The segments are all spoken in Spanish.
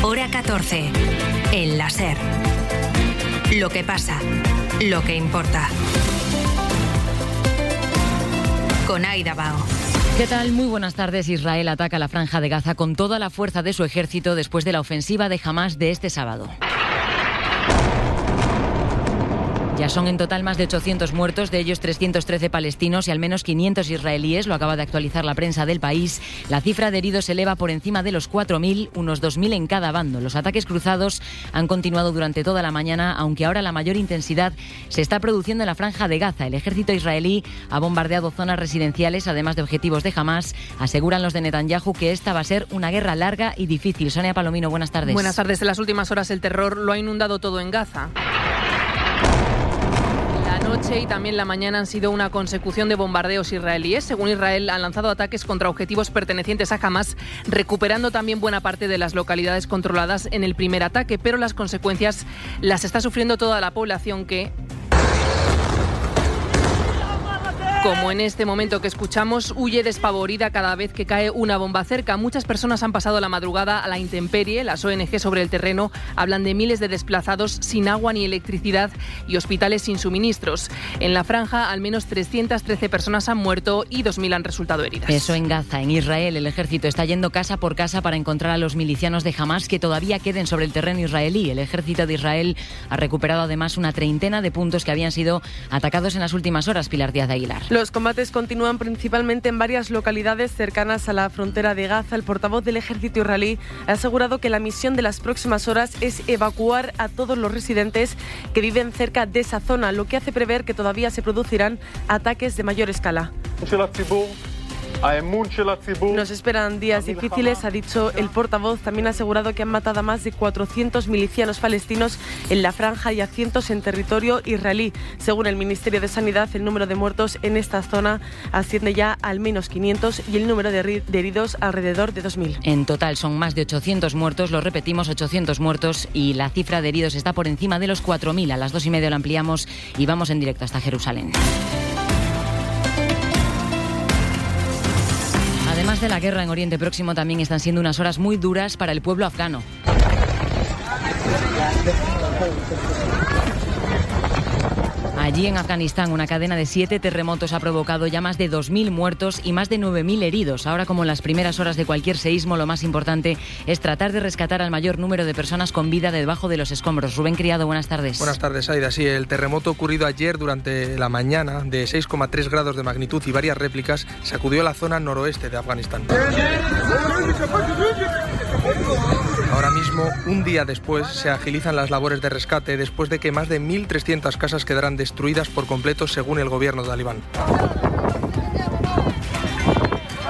Hora 14. El láser. Lo que pasa. Lo que importa. Con Aida Bao. ¿Qué tal? Muy buenas tardes. Israel ataca la franja de Gaza con toda la fuerza de su ejército después de la ofensiva de Hamas de este sábado. Ya son en total más de 800 muertos, de ellos 313 palestinos y al menos 500 israelíes, lo acaba de actualizar la prensa del país. La cifra de heridos se eleva por encima de los 4.000, unos 2.000 en cada bando. Los ataques cruzados han continuado durante toda la mañana, aunque ahora la mayor intensidad se está produciendo en la franja de Gaza. El ejército israelí ha bombardeado zonas residenciales, además de objetivos de Hamas. Aseguran los de Netanyahu que esta va a ser una guerra larga y difícil. Sonia Palomino, buenas tardes. Buenas tardes. En las últimas horas el terror lo ha inundado todo en Gaza noche y también la mañana han sido una consecución de bombardeos israelíes. Según Israel, han lanzado ataques contra objetivos pertenecientes a Hamas, recuperando también buena parte de las localidades controladas en el primer ataque, pero las consecuencias las está sufriendo toda la población que como en este momento que escuchamos, huye despavorida cada vez que cae una bomba cerca. Muchas personas han pasado la madrugada a la intemperie. Las ONG sobre el terreno hablan de miles de desplazados sin agua ni electricidad y hospitales sin suministros. En la franja, al menos 313 personas han muerto y 2.000 han resultado heridas. Eso en Gaza. En Israel, el ejército está yendo casa por casa para encontrar a los milicianos de Hamas que todavía queden sobre el terreno israelí. El ejército de Israel ha recuperado además una treintena de puntos que habían sido atacados en las últimas horas, Pilar Díaz de Aguilar. Los combates continúan principalmente en varias localidades cercanas a la frontera de Gaza. El portavoz del ejército israelí ha asegurado que la misión de las próximas horas es evacuar a todos los residentes que viven cerca de esa zona, lo que hace prever que todavía se producirán ataques de mayor escala. Nos esperan días difíciles, ha dicho el portavoz. También ha asegurado que han matado a más de 400 milicianos palestinos en la franja y a cientos en territorio israelí. Según el Ministerio de Sanidad, el número de muertos en esta zona asciende ya al menos 500 y el número de heridos alrededor de 2.000. En total son más de 800 muertos, lo repetimos, 800 muertos y la cifra de heridos está por encima de los 4.000. A las dos y media lo ampliamos y vamos en directo hasta Jerusalén. De la guerra en Oriente Próximo, también están siendo unas horas muy duras para el pueblo afgano. Allí en Afganistán, una cadena de siete terremotos ha provocado ya más de 2.000 muertos y más de 9.000 heridos. Ahora, como en las primeras horas de cualquier seísmo, lo más importante es tratar de rescatar al mayor número de personas con vida debajo de los escombros. Rubén Criado, buenas tardes. Buenas tardes, Aida. Sí, el terremoto ocurrido ayer durante la mañana, de 6,3 grados de magnitud y varias réplicas, sacudió la zona noroeste de Afganistán. Un día después, se agilizan las labores de rescate después de que más de 1.300 casas quedaran destruidas por completo según el gobierno talibán.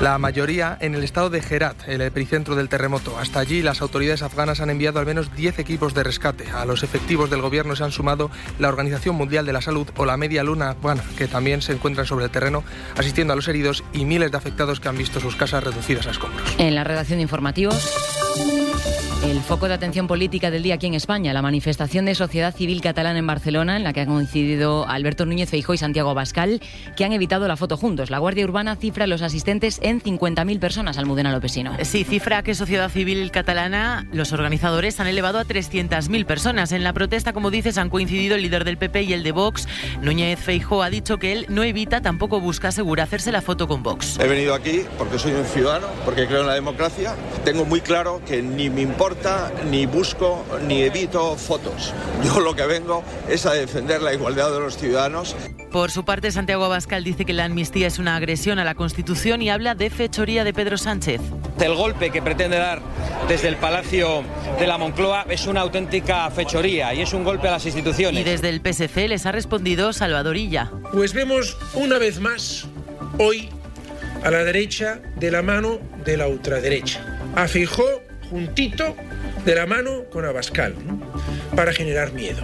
La mayoría en el estado de Herat, el epicentro del terremoto. Hasta allí las autoridades afganas han enviado al menos 10 equipos de rescate. A los efectivos del gobierno se han sumado la Organización Mundial de la Salud o la Media Luna afgana, que también se encuentran sobre el terreno asistiendo a los heridos y miles de afectados que han visto sus casas reducidas a escombros. En la redacción de informativos. El foco de atención política del día aquí en España, la manifestación de sociedad civil catalana en Barcelona, en la que han coincidido Alberto Núñez Feijó y Santiago Bascal, que han evitado la foto juntos. La Guardia Urbana cifra los asistentes en 50.000 personas, Almudena Lopesino. Sí, cifra que sociedad civil catalana, los organizadores han elevado a 300.000 personas. En la protesta, como dices, han coincidido el líder del PP y el de Vox. Núñez Feijó ha dicho que él no evita, tampoco busca asegurar hacerse la foto con Vox. He venido aquí porque soy un ciudadano, porque creo en la democracia. Tengo muy claro que ni me importa ni busco, ni evito fotos. Yo lo que vengo es a defender la igualdad de los ciudadanos. Por su parte, Santiago Abascal dice que la amnistía es una agresión a la Constitución y habla de fechoría de Pedro Sánchez. El golpe que pretende dar desde el Palacio de la Moncloa es una auténtica fechoría y es un golpe a las instituciones. Y desde el PSC les ha respondido Salvador Illa. Pues vemos una vez más hoy a la derecha de la mano de la ultraderecha. A juntito de la mano con Abascal para generar miedo.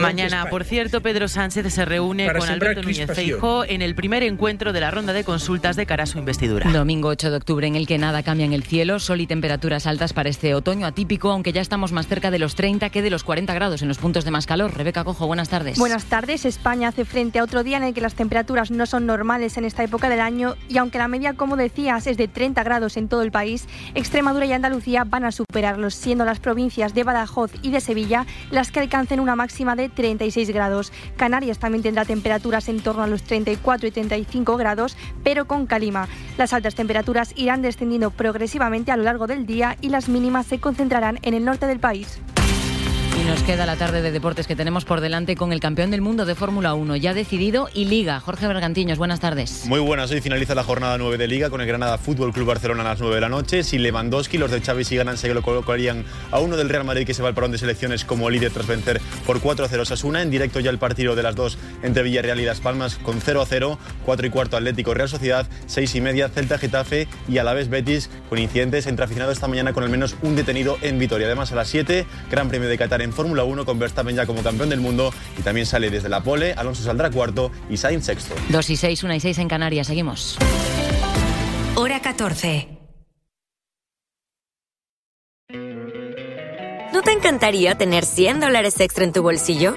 Mañana, por cierto, Pedro Sánchez se reúne con Alberto Núñez Feijóo en el primer encuentro de la ronda de consultas de cara a su investidura. Domingo 8 de octubre en el que nada cambia en el cielo, sol y temperaturas altas para este otoño atípico, aunque ya estamos más cerca de los 30 que de los 40 grados en los puntos de más calor. Rebeca Cojo, buenas tardes. Buenas tardes. España hace frente a otro día en el que las temperaturas no son normales en esta época del año y aunque la media, como decías, es de 30 grados en todo el país, Extremadura y Andalucía van a superarlos, siendo las provincias de Badajoz y de Sevilla las que alcancen una máxima de 36 grados. Canarias también tendrá temperaturas en torno a los 34 y 35 grados, pero con calima. Las altas temperaturas irán descendiendo progresivamente a lo largo del día y las mínimas se concentrarán en el norte del país. Y nos queda la tarde de deportes que tenemos por delante con el campeón del mundo de Fórmula 1 ya decidido y Liga. Jorge Bergantiños, buenas tardes. Muy buenas, hoy finaliza la jornada 9 de Liga con el Granada Fútbol Club Barcelona a las 9 de la noche. Si Lewandowski, los de Xavi si ganan se lo colocarían a uno del Real Madrid que se va al parón de selecciones como líder tras vencer por 4 a 0 Sasuna. En directo ya el partido de las dos entre Villarreal y Las Palmas con 0 a 0, 4 y cuarto Atlético Real Sociedad, 6 y media Celta Getafe y a la vez Betis con incidentes entre aficionados esta mañana con al menos un detenido en Vitoria. Además a las 7, Gran Premio de Qatar en Fórmula 1 con Verstappen ya como campeón del mundo y también sale desde la pole, Alonso saldrá cuarto y Sainz sexto. 2 y 6, 1 y 6 en Canarias, seguimos. Hora 14. ¿No te encantaría tener 100 dólares extra en tu bolsillo?